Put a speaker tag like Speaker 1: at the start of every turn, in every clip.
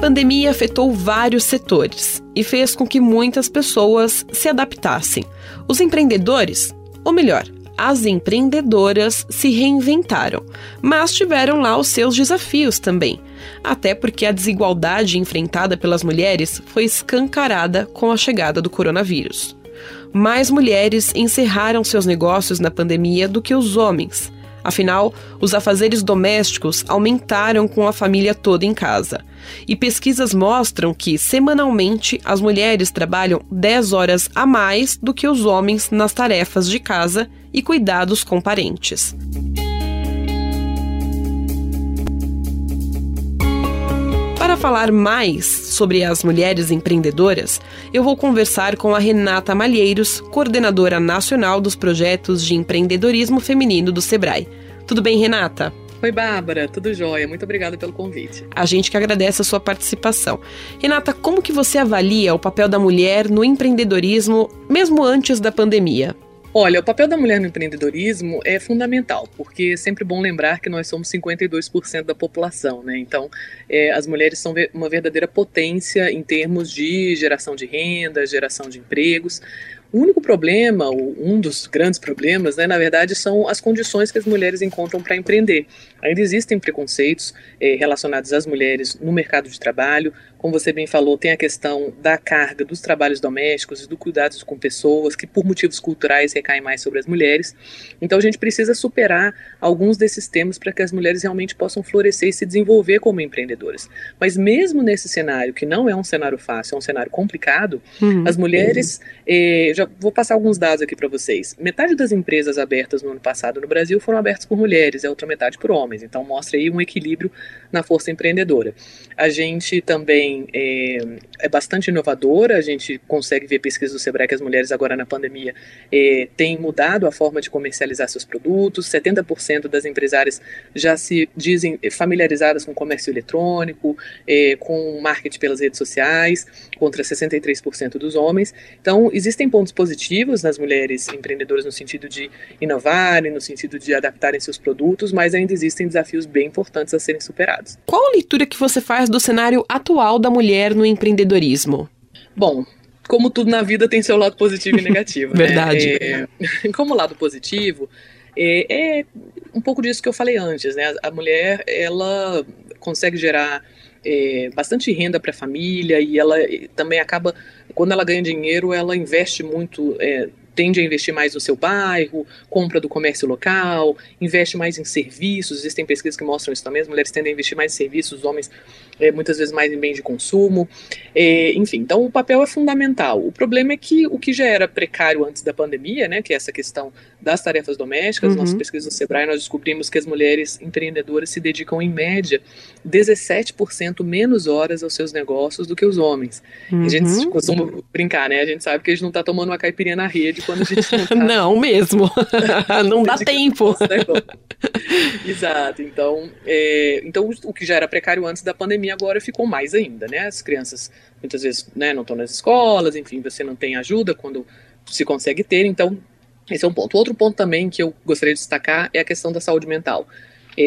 Speaker 1: pandemia afetou vários setores e fez com que muitas pessoas se adaptassem. Os empreendedores, ou melhor, as empreendedoras se reinventaram, mas tiveram lá os seus desafios também. Até porque a desigualdade enfrentada pelas mulheres foi escancarada com a chegada do coronavírus. Mais mulheres encerraram seus negócios na pandemia do que os homens. Afinal, os afazeres domésticos aumentaram com a família toda em casa. E pesquisas mostram que, semanalmente, as mulheres trabalham 10 horas a mais do que os homens nas tarefas de casa e cuidados com parentes. Para falar mais sobre as mulheres empreendedoras, eu vou conversar com a Renata Malheiros, coordenadora nacional dos projetos de empreendedorismo feminino do Sebrae. Tudo bem, Renata?
Speaker 2: Oi, Bárbara, tudo jóia? Muito obrigada pelo convite.
Speaker 1: A gente que agradece a sua participação. Renata, como que você avalia o papel da mulher no empreendedorismo, mesmo antes da pandemia?
Speaker 2: Olha, o papel da mulher no empreendedorismo é fundamental, porque é sempre bom lembrar que nós somos 52% da população, né? Então, é, as mulheres são uma verdadeira potência em termos de geração de renda, geração de empregos. O único problema, um dos grandes problemas, né, na verdade, são as condições que as mulheres encontram para empreender. Ainda existem preconceitos eh, relacionados às mulheres no mercado de trabalho. Como você bem falou, tem a questão da carga dos trabalhos domésticos e do cuidados com pessoas, que por motivos culturais recaem mais sobre as mulheres. Então a gente precisa superar alguns desses temas para que as mulheres realmente possam florescer e se desenvolver como empreendedoras. Mas mesmo nesse cenário, que não é um cenário fácil, é um cenário complicado, uhum. as mulheres. Eh, já vou passar alguns dados aqui para vocês. Metade das empresas abertas no ano passado no Brasil foram abertas por mulheres, a outra metade por homens. Então mostra aí um equilíbrio na força empreendedora. A gente também é, é bastante inovadora, a gente consegue ver pesquisas do Sebrae que as mulheres agora na pandemia é, têm mudado a forma de comercializar seus produtos, 70% das empresárias já se dizem familiarizadas com comércio eletrônico, é, com marketing pelas redes sociais, contra 63% dos homens. Então, existem pontos pontos positivos nas mulheres empreendedoras no sentido de inovarem, no sentido de adaptarem seus produtos, mas ainda existem desafios bem importantes a serem superados.
Speaker 1: Qual a leitura que você faz do cenário atual da mulher no empreendedorismo?
Speaker 2: Bom, como tudo na vida tem seu lado positivo e negativo.
Speaker 1: Né? Verdade.
Speaker 2: Né? É, como lado positivo, é, é, um pouco disso que eu falei antes, né? A mulher, ela consegue gerar é, bastante renda para a família e ela também acaba, quando ela ganha dinheiro, ela investe muito, é, tende a investir mais no seu bairro, compra do comércio local, investe mais em serviços. Existem pesquisas que mostram isso também. As mulheres tendem a investir mais em serviços, os homens é, muitas vezes mais em bens de consumo. É, enfim, então o papel é fundamental. O problema é que o que já era precário antes da pandemia, né, que é essa questão das tarefas domésticas, uhum. nossas pesquisas do Sebrae, nós descobrimos que as mulheres empreendedoras se dedicam, em média, 17% menos horas aos seus negócios do que os homens. Uhum. A gente uhum. costuma brincar, né? A gente sabe que a gente não está tomando uma caipirinha na rede quando a gente não tá...
Speaker 1: não mesmo. não dá tempo.
Speaker 2: Exato. Então, é, então, o que já era precário antes da pandemia agora ficou mais ainda, né? As crianças muitas vezes né, não estão nas escolas, enfim, você não tem ajuda quando se consegue ter, então esse é um ponto. Outro ponto também que eu gostaria de destacar é a questão da saúde mental.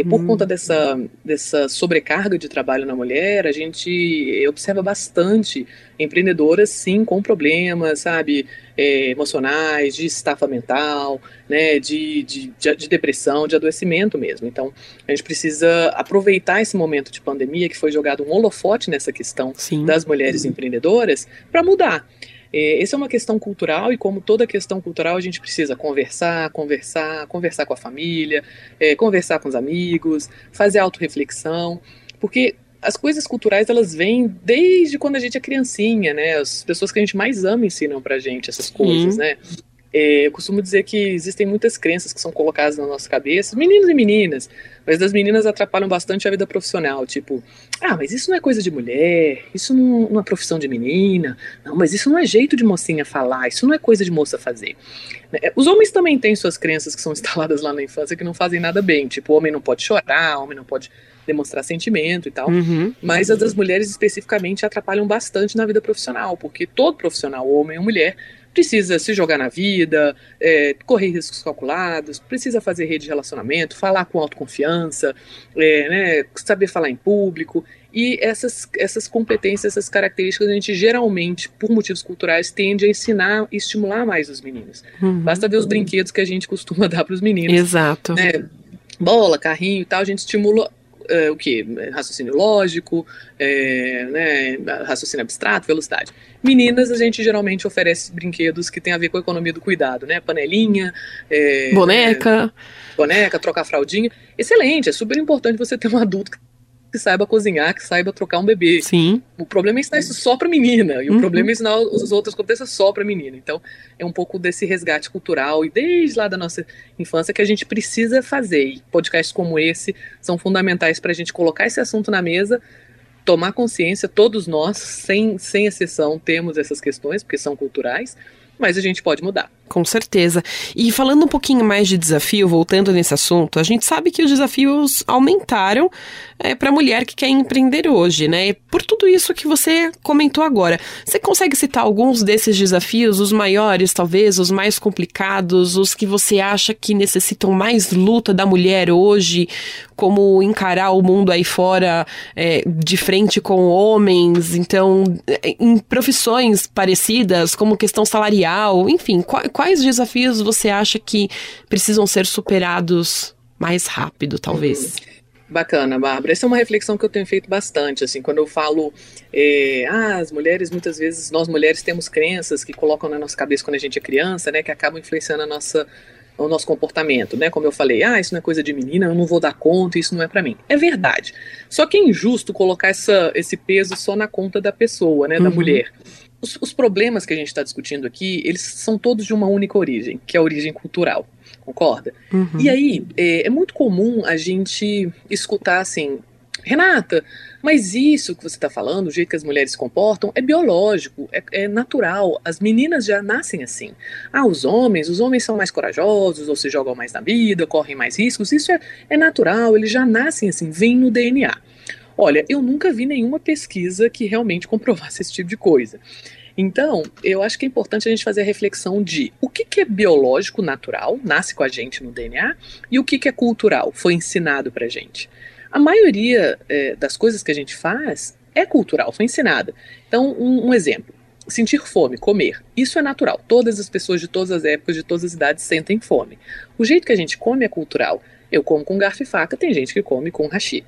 Speaker 2: Por hum. conta dessa, dessa sobrecarga de trabalho na mulher, a gente observa bastante empreendedoras, sim, com problemas, sabe, é, emocionais, de estafa mental, né, de, de, de, depressão, de adoecimento mesmo. Então, a gente precisa aproveitar esse momento de pandemia, que foi jogado um holofote nessa questão sim. das mulheres empreendedoras, para mudar. É, essa é uma questão cultural e como toda questão cultural a gente precisa conversar, conversar, conversar com a família, é, conversar com os amigos, fazer autorreflexão, porque as coisas culturais elas vêm desde quando a gente é criancinha, né? As pessoas que a gente mais ama ensinam pra gente essas coisas, né? É, eu costumo dizer que existem muitas crenças que são colocadas na nossa cabeça, meninos e meninas, mas das meninas atrapalham bastante a vida profissional. Tipo, ah, mas isso não é coisa de mulher, isso não, não é profissão de menina, não, mas isso não é jeito de mocinha falar, isso não é coisa de moça fazer. É, os homens também têm suas crenças que são instaladas lá na infância que não fazem nada bem. Tipo, o homem não pode chorar, o homem não pode demonstrar sentimento e tal. Uhum. Mas as das mulheres especificamente atrapalham bastante na vida profissional, porque todo profissional, homem ou mulher, precisa se jogar na vida, é, correr riscos calculados, precisa fazer rede de relacionamento, falar com autoconfiança, é, né, saber falar em público. E essas, essas competências, essas características, a gente geralmente, por motivos culturais, tende a ensinar e estimular mais os meninos. Uhum. Basta ver os brinquedos que a gente costuma dar para os meninos.
Speaker 1: Exato.
Speaker 2: Né? Bola, carrinho e tal, a gente estimula é, o que? Raciocínio lógico, é, né, raciocínio abstrato, velocidade. Meninas, a gente geralmente oferece brinquedos que tem a ver com a economia do cuidado, né? Panelinha,
Speaker 1: é, boneca.
Speaker 2: boneca, trocar fraldinha. Excelente, é super importante você ter um adulto que que saiba cozinhar, que saiba trocar um bebê.
Speaker 1: Sim.
Speaker 2: O problema é ensinar isso só para menina, e uhum. o problema é ensinar as outras competências só para menina. Então, é um pouco desse resgate cultural e desde lá da nossa infância que a gente precisa fazer. E podcasts como esse são fundamentais para a gente colocar esse assunto na mesa, tomar consciência, todos nós, sem, sem exceção, temos essas questões, porque são culturais, mas a gente pode mudar.
Speaker 1: Com certeza. E falando um pouquinho mais de desafio, voltando nesse assunto, a gente sabe que os desafios aumentaram é, para a mulher que quer empreender hoje, né? E por tudo isso que você comentou agora, você consegue citar alguns desses desafios, os maiores, talvez, os mais complicados, os que você acha que necessitam mais luta da mulher hoje, como encarar o mundo aí fora é, de frente com homens, então, é, em profissões parecidas, como questão salarial, enfim, qual, quais desafios você acha que precisam ser superados mais rápido, talvez?
Speaker 2: Bacana, Bárbara. Essa é uma reflexão que eu tenho feito bastante, assim, quando eu falo, é, ah, as mulheres, muitas vezes, nós mulheres temos crenças que colocam na nossa cabeça quando a gente é criança, né, que acabam influenciando a nossa, o nosso comportamento, né, como eu falei, ah, isso não é coisa de menina, eu não vou dar conta, isso não é para mim. É verdade. Só que é injusto colocar essa, esse peso só na conta da pessoa, né, da uhum. mulher. Os, os problemas que a gente está discutindo aqui, eles são todos de uma única origem, que é a origem cultural, concorda? Uhum. E aí, é, é muito comum a gente escutar assim, Renata, mas isso que você está falando, o jeito que as mulheres se comportam, é biológico, é, é, natural. As meninas já nascem assim. Ah, os homens, os homens são mais corajosos, ou se jogam mais na vida, correm mais riscos. Isso é, é natural, eles já nascem assim, vem no DNA. Olha, eu nunca vi nenhuma pesquisa que realmente comprovasse esse tipo de coisa. Então, eu acho que é importante a gente fazer a reflexão de o que, que é biológico, natural, nasce com a gente no DNA, e o que, que é cultural, foi ensinado pra gente. A maioria é, das coisas que a gente faz é cultural, foi ensinada. Então, um, um exemplo. Sentir fome, comer, isso é natural. Todas as pessoas de todas as épocas, de todas as idades sentem fome. O jeito que a gente come é cultural. Eu como com garfo e faca, tem gente que come com hashi.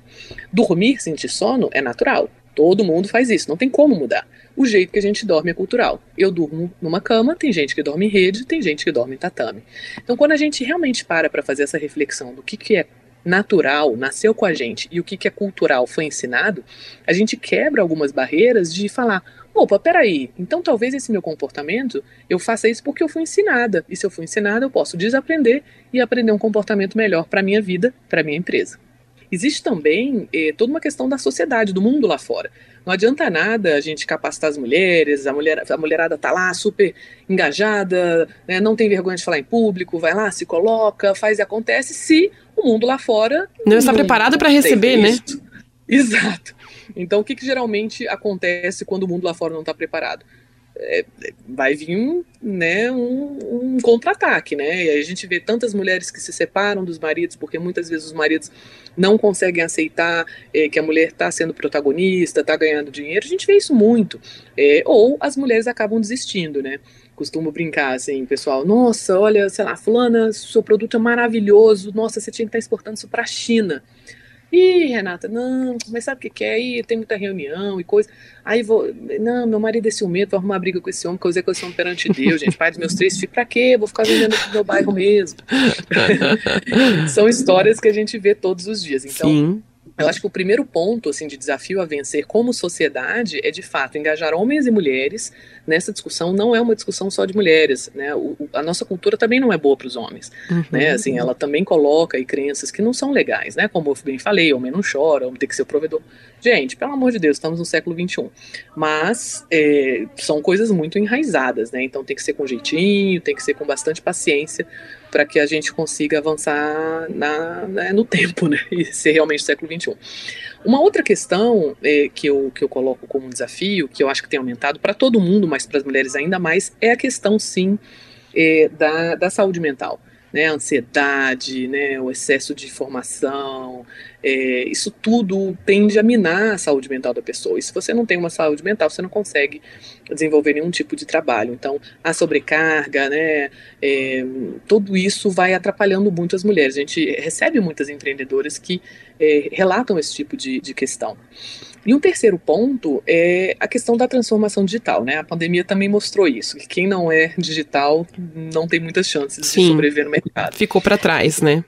Speaker 2: Dormir, sentir sono é natural. Todo mundo faz isso, não tem como mudar. O jeito que a gente dorme é cultural. Eu durmo numa cama, tem gente que dorme em rede, tem gente que dorme em tatame. Então, quando a gente realmente para para fazer essa reflexão do que, que é natural, nasceu com a gente, e o que, que é cultural foi ensinado, a gente quebra algumas barreiras de falar: opa, peraí, então talvez esse meu comportamento eu faça isso porque eu fui ensinada. E se eu fui ensinada, eu posso desaprender e aprender um comportamento melhor para minha vida, para minha empresa. Existe também eh, toda uma questão da sociedade, do mundo lá fora. Não adianta nada a gente capacitar as mulheres, a, mulher, a mulherada tá lá super engajada, né, não tem vergonha de falar em público, vai lá, se coloca, faz e acontece, se o mundo lá fora
Speaker 1: não está preparado para receber, né?
Speaker 2: Exato. Então, o que, que geralmente acontece quando o mundo lá fora não está preparado? É, vai vir né, um, um contra-ataque, né? E a gente vê tantas mulheres que se separam dos maridos, porque muitas vezes os maridos não conseguem aceitar é, que a mulher está sendo protagonista, está ganhando dinheiro. A gente vê isso muito. É, ou as mulheres acabam desistindo, né? Costumo brincar assim, pessoal, nossa, olha, sei lá, fulana, seu produto é maravilhoso, nossa, você tinha que estar tá exportando isso para a China. Ih, Renata, não, mas sabe o que, que é? Aí tem muita reunião e coisa. Aí vou. Não, meu marido é ciumento, vou arrumar briga com esse homem, causei com esse homem perante Deus, gente. Pai dos meus três filhos, pra quê? Vou ficar vendendo aqui no meu bairro mesmo. São histórias que a gente vê todos os dias. Então. Sim eu acho que o primeiro ponto assim de desafio a vencer como sociedade é de fato engajar homens e mulheres nessa discussão. Não é uma discussão só de mulheres, né? O, a nossa cultura também não é boa para os homens, uhum. né? Assim, ela também coloca aí crenças que não são legais, né? Como eu bem falei, homem não chora, homem tem que ser o provedor. Gente, pelo amor de Deus, estamos no século 21. Mas é, são coisas muito enraizadas, né? Então tem que ser com jeitinho, tem que ser com bastante paciência para que a gente consiga avançar na, né, no tempo, né? E ser realmente século XXI. Uma outra questão é, que, eu, que eu coloco como desafio, que eu acho que tem aumentado para todo mundo, mas para as mulheres ainda mais, é a questão, sim, é, da, da saúde mental né, ansiedade, né, o excesso de informação, é, isso tudo tende a minar a saúde mental da pessoa. E se você não tem uma saúde mental, você não consegue desenvolver nenhum tipo de trabalho. Então, a sobrecarga, né, é, tudo isso vai atrapalhando muito as mulheres. A gente recebe muitas empreendedoras que é, relatam esse tipo de, de questão. E um terceiro ponto é a questão da transformação digital, né? A pandemia também mostrou isso, que quem não é digital não tem muitas chances Sim, de sobreviver no mercado.
Speaker 1: Ficou para trás, né?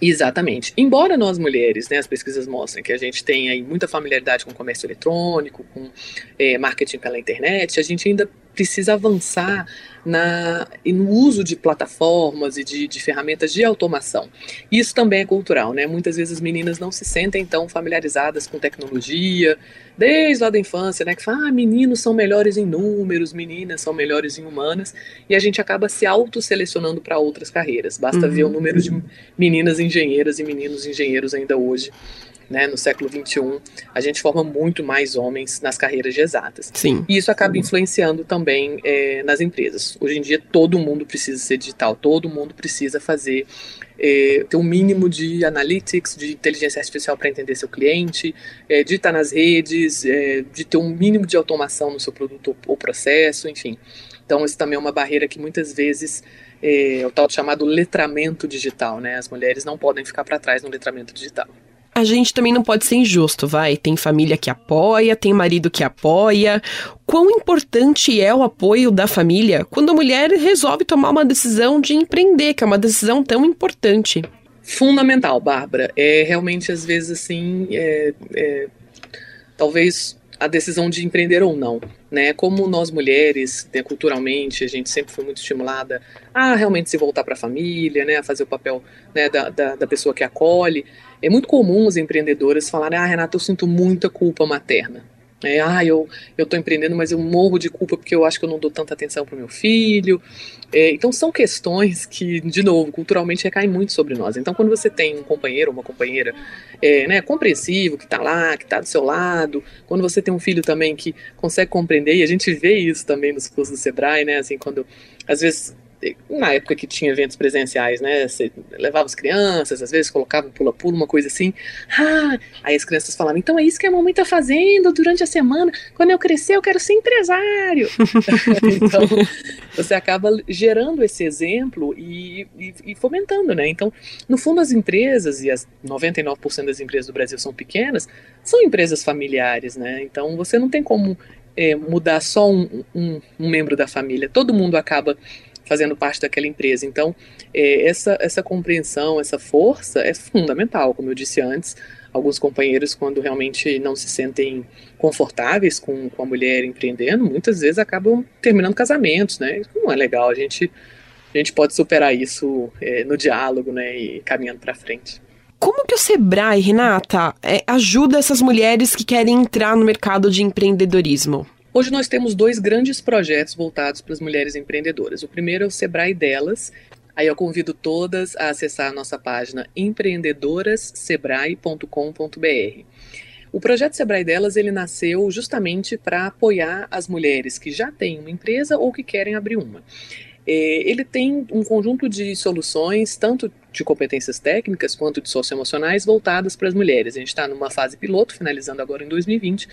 Speaker 2: Exatamente. Embora nós mulheres, né, as pesquisas mostrem que a gente tem aí muita familiaridade com comércio eletrônico, com é, marketing pela internet, a gente ainda precisa avançar na, no uso de plataformas e de, de, ferramentas de automação. Isso também é cultural, né? Muitas vezes as meninas não se sentem tão familiarizadas com tecnologia, desde lá da infância, né? Que fala, ah, meninos são melhores em números, meninas são melhores em humanas, e a gente acaba se auto-selecionando para outras carreiras. Basta uhum. ver o número de meninas engenheiras e meninos engenheiros ainda hoje né, no século XXI, a gente forma muito mais homens nas carreiras de exatas.
Speaker 1: Sim.
Speaker 2: E isso acaba influenciando também é, nas empresas. Hoje em dia, todo mundo precisa ser digital, todo mundo precisa fazer, é, ter um mínimo de analytics, de inteligência artificial para entender seu cliente, é, de estar nas redes, é, de ter um mínimo de automação no seu produto ou processo, enfim. Então, isso também é uma barreira que muitas vezes é o tal chamado letramento digital, né? As mulheres não podem ficar para trás no letramento digital
Speaker 1: a gente também não pode ser injusto, vai. Tem família que apoia, tem marido que apoia. Quão importante é o apoio da família quando a mulher resolve tomar uma decisão de empreender, que é uma decisão tão importante?
Speaker 2: Fundamental, Bárbara. É realmente, às vezes, assim, é, é, talvez a decisão de empreender ou não. Né? Como nós mulheres, né, culturalmente, a gente sempre foi muito estimulada a realmente se voltar para a família, né, a fazer o papel né, da, da, da pessoa que acolhe. É muito comum as empreendedoras falarem: Ah, Renata, eu sinto muita culpa materna. É, ah, eu estou empreendendo, mas eu morro de culpa porque eu acho que eu não dou tanta atenção para o meu filho. É, então, são questões que, de novo, culturalmente recaem muito sobre nós. Então, quando você tem um companheiro ou uma companheira é, né, compreensivo, que está lá, que está do seu lado, quando você tem um filho também que consegue compreender, e a gente vê isso também nos cursos do Sebrae, né, assim, quando às vezes na época que tinha eventos presenciais, né? Você levava as crianças, às vezes colocava pula-pula, uma coisa assim. Ah, aí as crianças falavam, então é isso que a mamãe tá fazendo durante a semana. Quando eu crescer, eu quero ser empresário. então, você acaba gerando esse exemplo e, e, e, fomentando, né? Então, no fundo, as empresas, e as 99% das empresas do Brasil são pequenas, são empresas familiares, né? Então, você não tem como é, mudar só um, um, um membro da família. Todo mundo acaba fazendo parte daquela empresa. Então, é, essa, essa compreensão, essa força é fundamental, como eu disse antes. Alguns companheiros, quando realmente não se sentem confortáveis com, com a mulher empreendendo, muitas vezes acabam terminando casamentos, né? Isso não é legal. A gente, a gente pode superar isso é, no diálogo, né? E caminhando para frente.
Speaker 1: Como que o Sebrae, Renata, é, ajuda essas mulheres que querem entrar no mercado de empreendedorismo?
Speaker 2: Hoje nós temos dois grandes projetos voltados para as mulheres empreendedoras. O primeiro é o Sebrae Delas. Aí eu convido todas a acessar a nossa página empreendedorassebrae.com.br. O projeto Sebrae Delas ele nasceu justamente para apoiar as mulheres que já têm uma empresa ou que querem abrir uma. É, ele tem um conjunto de soluções, tanto de competências técnicas quanto de socioemocionais, voltadas para as mulheres. A gente está numa fase piloto, finalizando agora em 2020,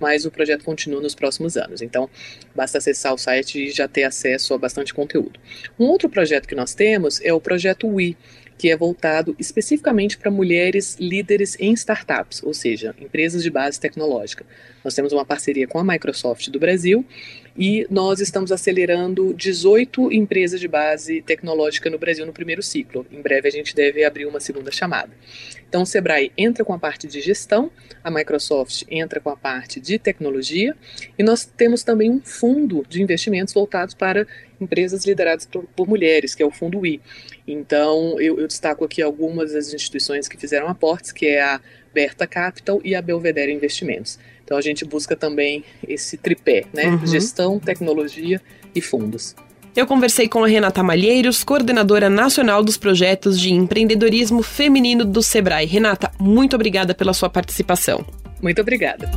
Speaker 2: mas o projeto continua nos próximos anos. Então, basta acessar o site e já ter acesso a bastante conteúdo. Um outro projeto que nós temos é o projeto WE, que é voltado especificamente para mulheres líderes em startups, ou seja, empresas de base tecnológica. Nós temos uma parceria com a Microsoft do Brasil e nós estamos acelerando 18 empresas de base tecnológica no Brasil no primeiro ciclo. Em breve a gente deve abrir uma segunda chamada. Então, o Sebrae entra com a parte de gestão, a Microsoft entra com a parte de tecnologia, e nós temos também um fundo de investimentos voltados para empresas lideradas por, por mulheres, que é o Fundo I. Então, eu, eu, destaco aqui algumas das instituições que fizeram aportes, que é a Berta Capital e a Belvedere Investimentos. Então, a gente busca também esse tripé, né? Uhum. Gestão, tecnologia e fundos.
Speaker 1: Eu conversei com a Renata Malheiros, coordenadora nacional dos projetos de empreendedorismo feminino do Sebrae. Renata, muito obrigada pela sua participação.
Speaker 2: Muito obrigada.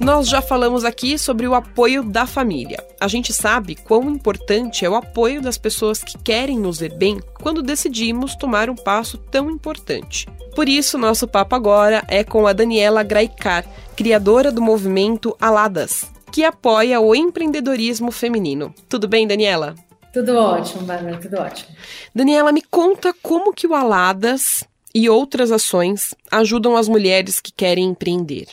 Speaker 1: Nós já falamos aqui sobre o apoio da família. A gente sabe quão importante é o apoio das pessoas que querem nos ver bem quando decidimos tomar um passo tão importante. Por isso, nosso papo agora é com a Daniela Graicar, criadora do movimento Aladas, que apoia o empreendedorismo feminino. Tudo bem, Daniela?
Speaker 3: Tudo ótimo, Bárbara, tudo ótimo.
Speaker 1: Daniela, me conta como que o Aladas e outras ações ajudam as mulheres que querem empreender.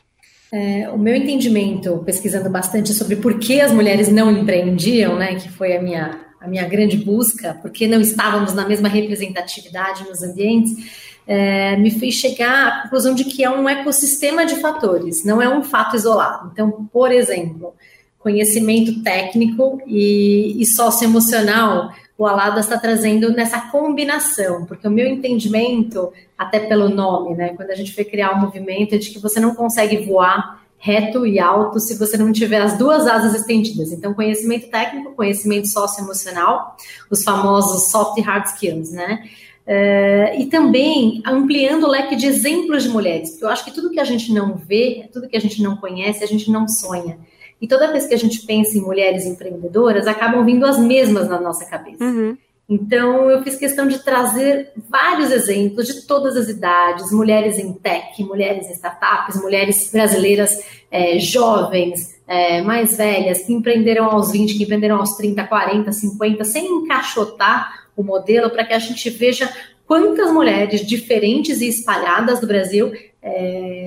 Speaker 3: É, o meu entendimento, pesquisando bastante sobre por que as mulheres não empreendiam, né, que foi a minha, a minha grande busca, porque não estávamos na mesma representatividade nos ambientes, é, me fez chegar à conclusão de que é um ecossistema de fatores, não é um fato isolado. Então, por exemplo, conhecimento técnico e, e socioemocional o Alada está trazendo nessa combinação, porque o meu entendimento, até pelo nome, né, quando a gente foi criar o um movimento, é de que você não consegue voar reto e alto se você não tiver as duas asas estendidas. Então, conhecimento técnico, conhecimento socioemocional, os famosos soft e hard skills, né? Uh, e também ampliando o leque de exemplos de mulheres, porque eu acho que tudo que a gente não vê, tudo que a gente não conhece, a gente não sonha. E toda vez que a gente pensa em mulheres empreendedoras, acabam vindo as mesmas na nossa cabeça. Uhum. Então, eu fiz questão de trazer vários exemplos de todas as idades: mulheres em tech, mulheres em startups, mulheres brasileiras é, jovens, é, mais velhas, que empreenderam aos 20, que empreenderam aos 30, 40, 50, sem encaixotar o modelo, para que a gente veja quantas mulheres diferentes e espalhadas do Brasil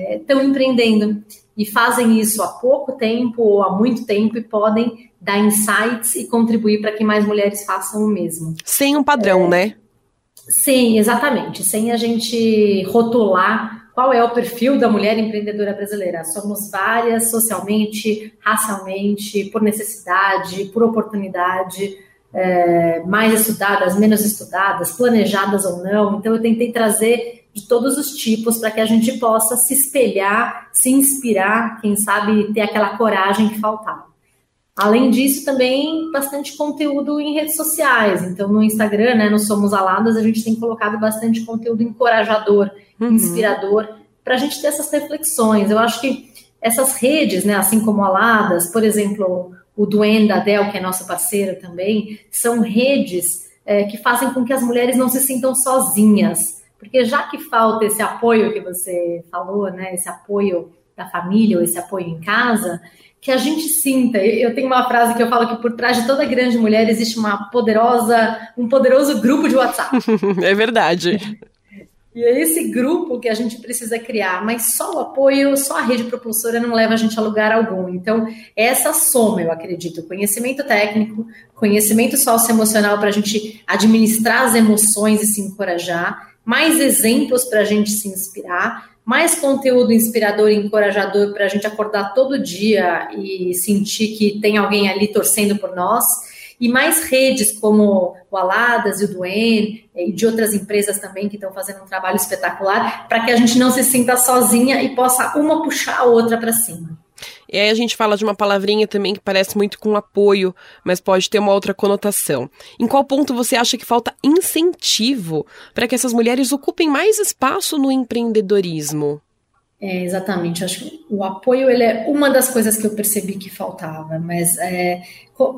Speaker 3: estão é, empreendendo e fazem isso há pouco tempo ou há muito tempo e podem dar insights e contribuir para que mais mulheres façam o mesmo.
Speaker 1: Sem um padrão, é, né?
Speaker 3: Sim, exatamente. Sem a gente rotular qual é o perfil da mulher empreendedora brasileira. Somos várias socialmente, racialmente, por necessidade, por oportunidade. É, mais estudadas, menos estudadas, planejadas ou não. Então, eu tentei trazer de todos os tipos para que a gente possa se espelhar, se inspirar, quem sabe ter aquela coragem que faltava. Além disso, também bastante conteúdo em redes sociais. Então, no Instagram, né, no Somos Aladas, a gente tem colocado bastante conteúdo encorajador, uhum. inspirador, para a gente ter essas reflexões. Eu acho que essas redes, né, assim como Aladas, por exemplo, o Duen da Dell, que é nosso parceiro também, são redes é, que fazem com que as mulheres não se sintam sozinhas porque já que falta esse apoio que você falou, né, esse apoio da família ou esse apoio em casa, que a gente sinta. Eu tenho uma frase que eu falo que por trás de toda grande mulher existe uma poderosa, um poderoso grupo de WhatsApp.
Speaker 1: é verdade.
Speaker 3: E é esse grupo que a gente precisa criar, mas só o apoio, só a rede propulsora não leva a gente a lugar algum. Então, essa soma, eu acredito, conhecimento técnico, conhecimento socioemocional para a gente administrar as emoções e se encorajar, mais exemplos para a gente se inspirar, mais conteúdo inspirador e encorajador para a gente acordar todo dia e sentir que tem alguém ali torcendo por nós, e mais redes como o Aladas e o Duen e de outras empresas também que estão fazendo um trabalho espetacular, para que a gente não se sinta sozinha e possa uma puxar a outra para cima.
Speaker 1: E aí a gente fala de uma palavrinha também que parece muito com apoio, mas pode ter uma outra conotação. Em qual ponto você acha que falta incentivo para que essas mulheres ocupem mais espaço no empreendedorismo?
Speaker 3: É, exatamente. Acho que o apoio ele é uma das coisas que eu percebi que faltava, mas é,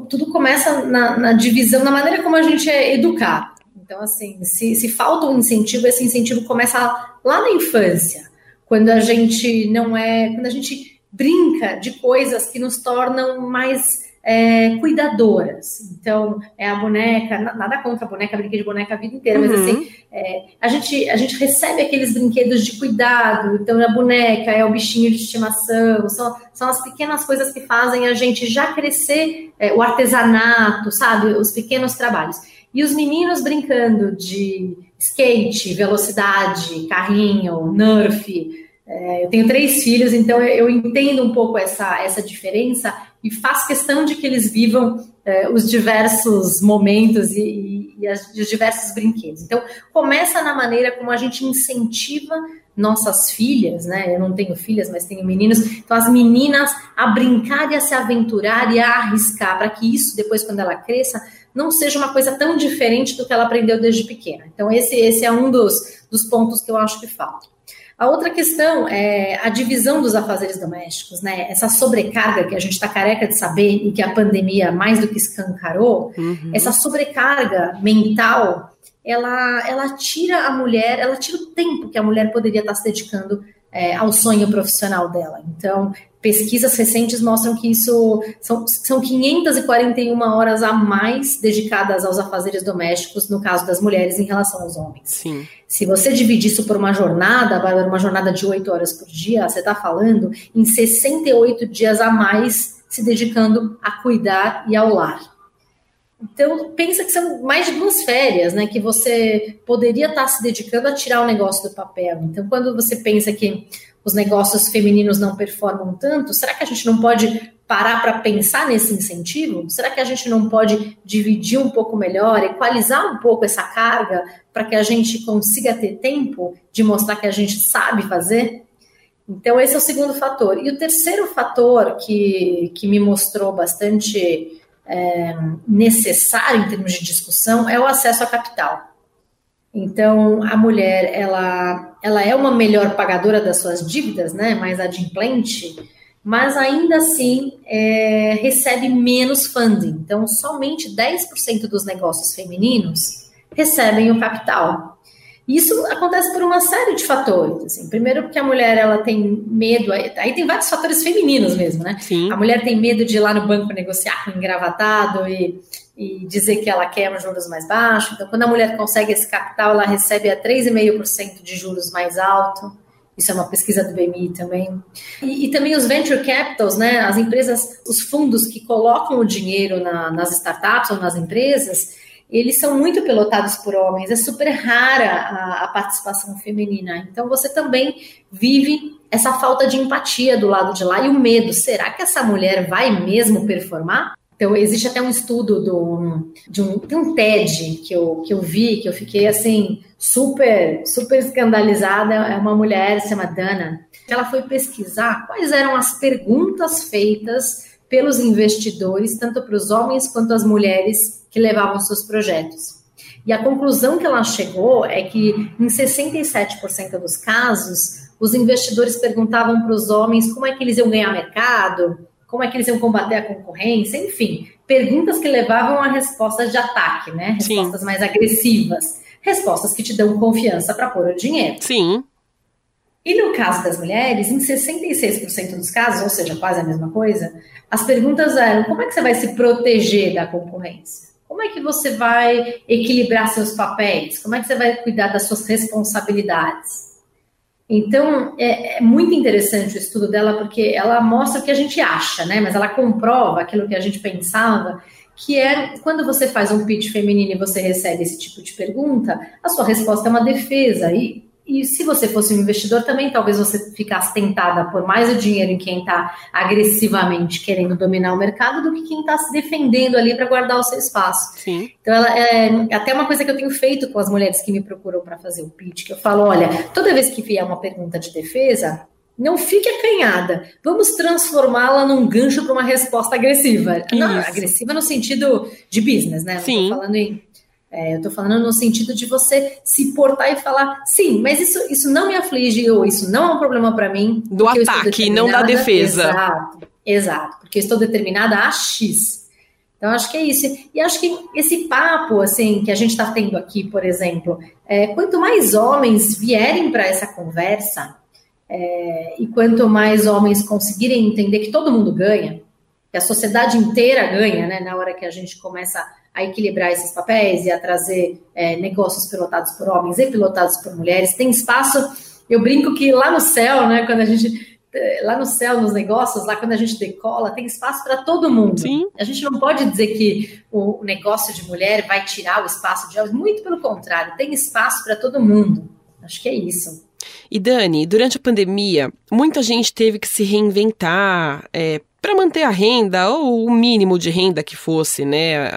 Speaker 3: tudo começa na, na, divisão, na maneira como a gente é educado. Então, assim, se, se falta um incentivo, esse incentivo começa lá na infância, quando a gente não é, quando a gente brinca de coisas que nos tornam mais é, cuidadoras. Então, é a boneca, nada contra a boneca, brinquei de boneca a vida inteira, uhum. mas assim, é, a, gente, a gente recebe aqueles brinquedos de cuidado, então a boneca é o bichinho de estimação, são, são as pequenas coisas que fazem a gente já crescer é, o artesanato, sabe? Os pequenos trabalhos. E os meninos brincando de skate, velocidade, carrinho, nerf, é, eu tenho três filhos, então eu, entendo um pouco essa, essa diferença e faço questão de que eles vivam é, os diversos momentos e, e, as, os diversos brinquedos. Então, começa na maneira como a gente incentiva nossas filhas, né? Eu não tenho filhas, mas tenho meninos. Então, as meninas a brincar e a se aventurar e a arriscar, para que isso, depois, quando ela cresça, não seja uma coisa tão diferente do que ela aprendeu desde pequena. Então, esse, esse é um dos, dos pontos que eu acho que falta. A outra questão é a divisão dos afazeres domésticos, né? Essa sobrecarga que a gente está careca de saber e que a pandemia mais do que escancarou, uhum. essa sobrecarga mental, ela, ela tira a mulher, ela tira o tempo que a mulher poderia estar tá se dedicando é, ao sonho profissional dela. Então, pesquisas recentes mostram que isso são, são 541 horas a mais dedicadas aos afazeres domésticos, no caso das mulheres, em relação aos homens.
Speaker 1: Sim.
Speaker 3: Se você dividir isso por uma jornada, uma jornada de 8 horas por dia, você está falando em 68 dias a mais se dedicando a cuidar e ao lar. Então, pensa que são mais de duas férias, né? Que você poderia estar se dedicando a tirar o negócio do papel. Então, quando você pensa que os negócios femininos não performam tanto, será que a gente não pode parar para pensar nesse incentivo? Será que a gente não pode dividir um pouco melhor, equalizar um pouco essa carga para que a gente consiga ter tempo de mostrar que a gente sabe fazer? Então, esse é o segundo fator. E o terceiro fator que, que me mostrou bastante é, necessário em termos de discussão é o acesso a capital. Então, a mulher, ela, ela é uma melhor pagadora das suas dívidas, né, mais adimplente, mas ainda assim é, recebe menos funding. Então, somente 10% dos negócios femininos recebem o capital. Isso acontece por uma série de fatores. Assim. Primeiro, porque a mulher ela tem medo, aí tem vários fatores femininos mesmo, né?
Speaker 1: Sim.
Speaker 3: A mulher tem medo de ir lá no banco negociar com engravatado e, e dizer que ela quer um juros mais baixo. Então, quando a mulher consegue esse capital, ela recebe a 3,5% de juros mais alto. Isso é uma pesquisa do BMI também. E, e, também os venture capitals, né? As empresas, os fundos que colocam o dinheiro na, nas startups ou nas empresas, eles são muito pilotados por homens, é super rara a, a, participação feminina. Então você também vive essa falta de empatia do lado de lá e o medo. Será que essa mulher vai mesmo performar? Então existe até um estudo do, de um, tem um TED que eu, que eu vi, que eu fiquei assim super super escandalizada. É uma mulher, se chama Dana. Ela foi pesquisar quais eram as perguntas feitas pelos investidores, tanto para os homens quanto as mulheres que levavam seus projetos. E a conclusão que ela chegou é que, em 67% dos casos, os investidores perguntavam para os homens como é que eles iam ganhar mercado, como é que eles iam combater a concorrência, enfim, perguntas que levavam a respostas de ataque, né? Respostas Sim. mais agressivas, respostas que te dão confiança para pôr o dinheiro.
Speaker 1: Sim.
Speaker 3: E no caso das mulheres, em 66% dos casos, ou seja, quase a mesma coisa, as perguntas eram: como é que você vai se proteger da concorrência? Como é que você vai equilibrar seus papéis? Como é que você vai cuidar das suas responsabilidades? Então, é, é, muito interessante o estudo dela, porque ela mostra o que a gente acha, né? Mas ela comprova aquilo que a gente pensava, que é quando você faz um pitch feminino e você recebe esse tipo de pergunta, a sua resposta é uma defesa. E e se você fosse um investidor também, talvez você ficasse tentada por mais o dinheiro em quem está agressivamente querendo dominar o mercado do que quem está se defendendo ali para guardar o seu espaço.
Speaker 1: Sim.
Speaker 3: Então, ela é até uma coisa que eu tenho feito com as mulheres que me procuram para fazer o pitch, que eu falo, olha, toda vez que vier uma pergunta de defesa, não fique acanhada. Vamos transformá-la num gancho para uma resposta agressiva. Não, agressiva no sentido de business, né? Não
Speaker 1: Sim.
Speaker 3: falando em é, eu estou falando no sentido de você se portar e falar, sim, mas isso, isso não me aflige, ou isso não é um problema para mim.
Speaker 1: Do ataque, não da defesa.
Speaker 3: Exato, exato, porque eu estou determinada a X. Então, acho que é isso. E acho que esse papo, assim, que a gente está tendo aqui, por exemplo, é, quanto mais homens vierem para essa conversa, é, e quanto mais homens conseguirem entender que todo mundo ganha, que a sociedade inteira ganha, né, na hora que a gente começa a equilibrar esses papéis e a trazer é, negócios pilotados por homens e pilotados por mulheres. Tem espaço, eu brinco que lá no céu, né, quando a gente é, lá no céu, nos negócios, lá quando a gente decola, tem espaço para todo mundo.
Speaker 1: Sim.
Speaker 3: A gente não pode dizer que o negócio de mulher vai tirar o espaço de homens, muito pelo contrário, tem espaço para todo mundo. Acho que é isso.
Speaker 1: E Dani, durante a pandemia, muita gente teve que se reinventar, é, para manter a renda, ou o mínimo de renda que fosse, né?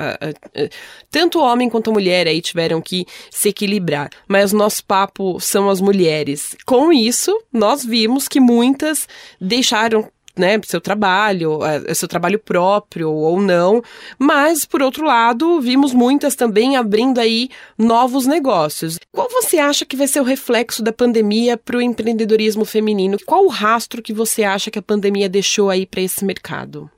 Speaker 1: Tanto o homem quanto a mulher aí tiveram que se equilibrar. Mas nosso papo são as mulheres. Com isso, nós vimos que muitas deixaram né, seu trabalho, é, seu trabalho próprio ou não, mas por outro lado, vimos muitas também abrindo aí novos negócios. Qual você acha que vai ser o reflexo da pandemia para o empreendedorismo feminino? Qual o rastro que você acha que a pandemia deixou aí para esse mercado?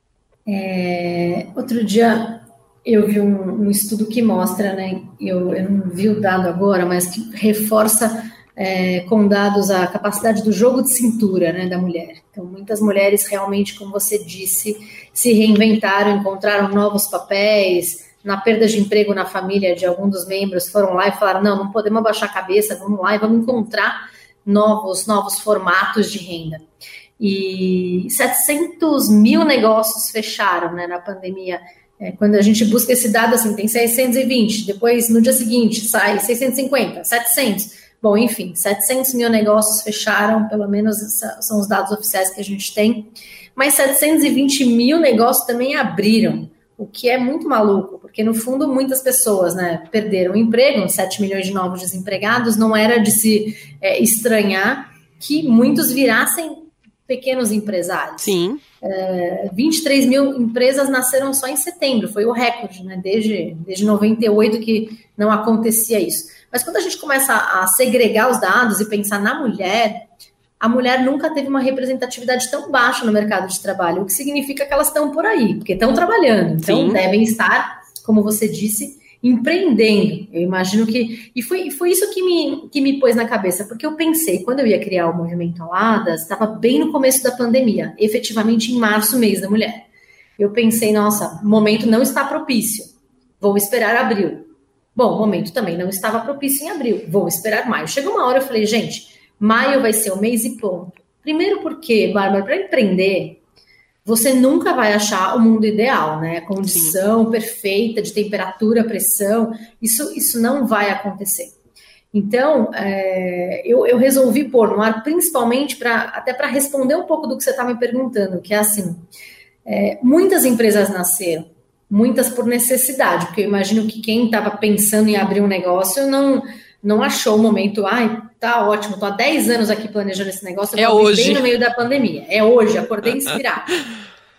Speaker 3: É, outro dia eu vi um, um, estudo que mostra, né? Eu, eu não vi o dado agora, mas que reforça é, com dados a capacidade do jogo de cintura né, da mulher. Então, muitas mulheres realmente, como você disse, se reinventaram, encontraram novos papéis. Na perda de emprego na família de algum dos membros, foram lá e falaram: não, não podemos abaixar a cabeça, vamos lá e vamos encontrar novos, novos formatos de renda. E 700 mil negócios fecharam né, na pandemia. É, quando a gente busca esse dado, assim, tem 620, depois no dia seguinte sai 650, 700. Bom, enfim, 700 mil negócios fecharam, pelo menos são os dados oficiais que a gente tem, mas 720 mil negócios também abriram, o que é muito maluco, porque no fundo muitas pessoas né, perderam o emprego, 7 milhões de novos desempregados, não era de se é, estranhar que muitos virassem pequenos empresários.
Speaker 1: Sim.
Speaker 3: É, 23 mil empresas nasceram só em setembro, foi o recorde, né? Desde, desde 98 que não acontecia isso. Mas quando a gente começa a segregar os dados e pensar na mulher, a mulher nunca teve uma representatividade tão baixa no mercado de trabalho, o que significa que elas estão por aí, porque estão trabalhando, então Sim. devem estar, como você disse, empreendendo. Eu imagino que. E foi, foi isso que me, que me pôs na cabeça, porque eu pensei, quando eu ia criar o movimento Aladas, estava bem no começo da pandemia, efetivamente em março, mês da mulher. Eu pensei, nossa, o momento não está propício, vou esperar abril. Bom, o momento também não estava propício em abril. Vou esperar maio. Chegou uma hora, eu falei, gente, maio vai ser o mês e ponto. Primeiro porque, Bárbara, para empreender, você nunca vai achar o mundo ideal, né? Condição Sim. perfeita de temperatura, pressão, isso, isso não vai acontecer. Então, é, eu, eu, resolvi pôr no ar, principalmente para até para responder um pouco do que você estava me perguntando, que é assim: é, muitas empresas nasceram muitas por necessidade, porque eu imagino que quem estava pensando em abrir um negócio não não achou o momento, ai, tá ótimo, tô há 10 anos aqui planejando esse negócio, eu
Speaker 1: é hoje.
Speaker 3: no meio da pandemia. É hoje, acordei inspirado.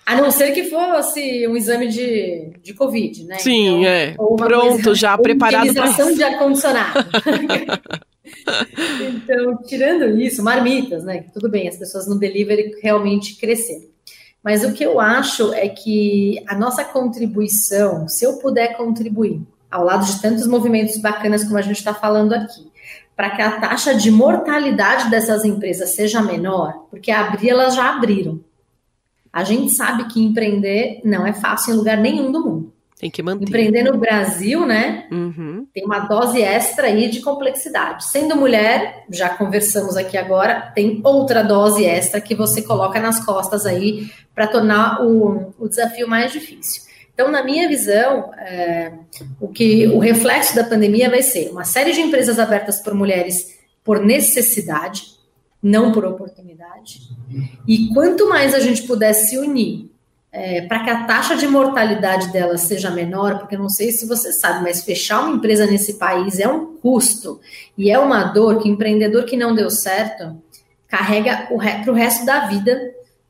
Speaker 3: A não ser que fosse um exame de, de Covid, né?
Speaker 1: Sim, então, é. Pronto, coisa, já preparado
Speaker 3: para isso. de ar-condicionado. então, tirando isso, marmitas, né? Tudo bem, as pessoas no delivery realmente cresceram. Mas o que eu acho é que a nossa contribuição, se eu puder contribuir, ao lado de tantos movimentos bacanas como a gente está falando aqui, para que a taxa de mortalidade dessas empresas seja menor, porque abrir elas já abriram. A gente sabe que empreender não é fácil em lugar nenhum do mundo.
Speaker 1: Tem que manter.
Speaker 3: Empreender no Brasil, né?
Speaker 1: Uhum.
Speaker 3: Tem uma dose extra aí de complexidade. Sendo mulher, já conversamos aqui agora, tem outra dose extra que você coloca nas costas aí para tornar o, o desafio mais difícil. Então, na minha visão, é, o que o reflexo da pandemia vai ser uma série de empresas abertas por mulheres por necessidade, não por oportunidade. E quanto mais a gente puder se unir é, para que a taxa de mortalidade delas seja menor, porque não sei se você sabe, mas fechar uma empresa nesse país é um custo e é uma dor que empreendedor que não deu certo carrega para o resto da vida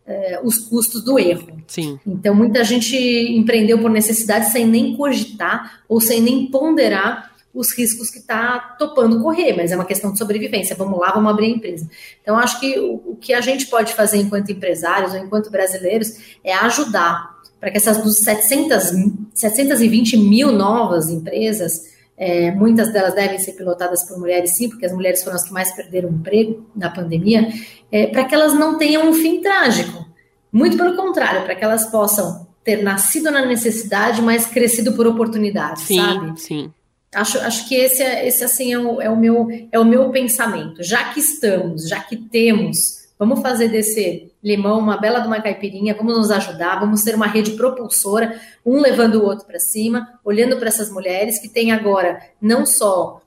Speaker 3: é, os custos do erro.
Speaker 1: Sim.
Speaker 3: Então, muita gente empreendeu por necessidade sem nem cogitar ou sem nem ponderar os riscos que está topando correr, mas é uma questão de sobrevivência. Vamos lá, vamos abrir a empresa. Então, acho que o, o que a gente pode fazer enquanto empresários ou enquanto brasileiros é ajudar para que essas 700, 720 mil novas empresas, é, muitas delas devem ser pilotadas por mulheres, sim, porque as mulheres foram as que mais perderam emprego na pandemia, é, para que elas não tenham um fim trágico. Muito pelo contrário, para que elas possam ter nascido na necessidade, mas crescido por oportunidade,
Speaker 1: sim,
Speaker 3: sabe?
Speaker 1: Sim.
Speaker 3: Acho, acho que esse, é, esse assim é o, é, o meu, é o meu pensamento. Já que estamos, já que temos, vamos fazer desse limão uma bela de uma caipirinha, vamos nos ajudar, vamos ser uma rede propulsora, um levando o outro para cima, olhando para essas mulheres que têm agora não só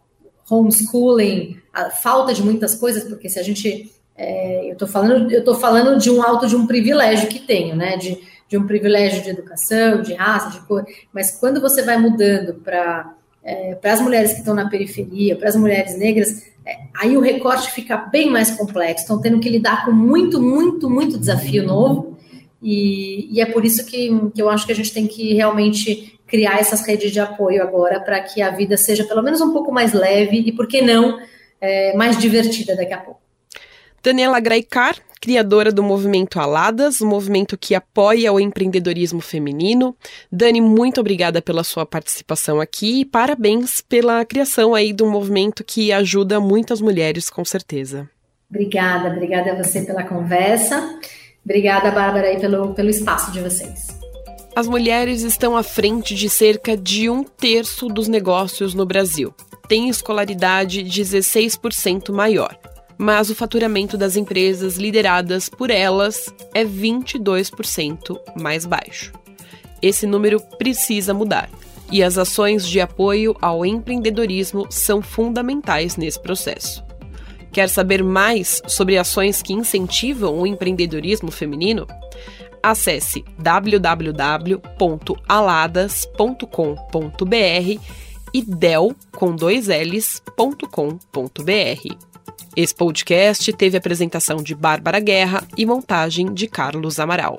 Speaker 3: homeschooling, a falta de muitas coisas, porque se a gente é, eu estou falando, eu falando de um alto de um privilégio que tenho, né? De, de um privilégio de educação, de raça, de cor, mas quando você vai mudando para é, para as mulheres que estão na periferia, para as mulheres negras, é, aí o recorte fica bem mais complexo. Estão tendo que lidar com muito, muito, muito desafio novo. E, e é por isso que, que eu acho que a gente tem que realmente criar essas redes de apoio agora para que a vida seja pelo menos um pouco mais leve e, por que não, é, mais divertida daqui a pouco.
Speaker 1: Daniela Graicar, criadora do movimento Aladas, um movimento que apoia o empreendedorismo feminino. Dani, muito obrigada pela sua participação aqui e parabéns pela criação aí de um movimento que ajuda muitas mulheres, com certeza.
Speaker 3: Obrigada, obrigada a você pela conversa. Obrigada, Bárbara, aí pelo, pelo espaço de vocês.
Speaker 1: As mulheres estão à frente de cerca de um terço dos negócios no Brasil. Tem escolaridade 16% maior mas o faturamento das empresas lideradas por elas é 22% mais baixo. Esse número precisa mudar e as ações de apoio ao empreendedorismo são fundamentais nesse processo. Quer saber mais sobre ações que incentivam o empreendedorismo feminino? Acesse www.aladas.com.br e del com dois L's.com.br. Esse podcast teve apresentação de Bárbara Guerra e montagem de Carlos Amaral.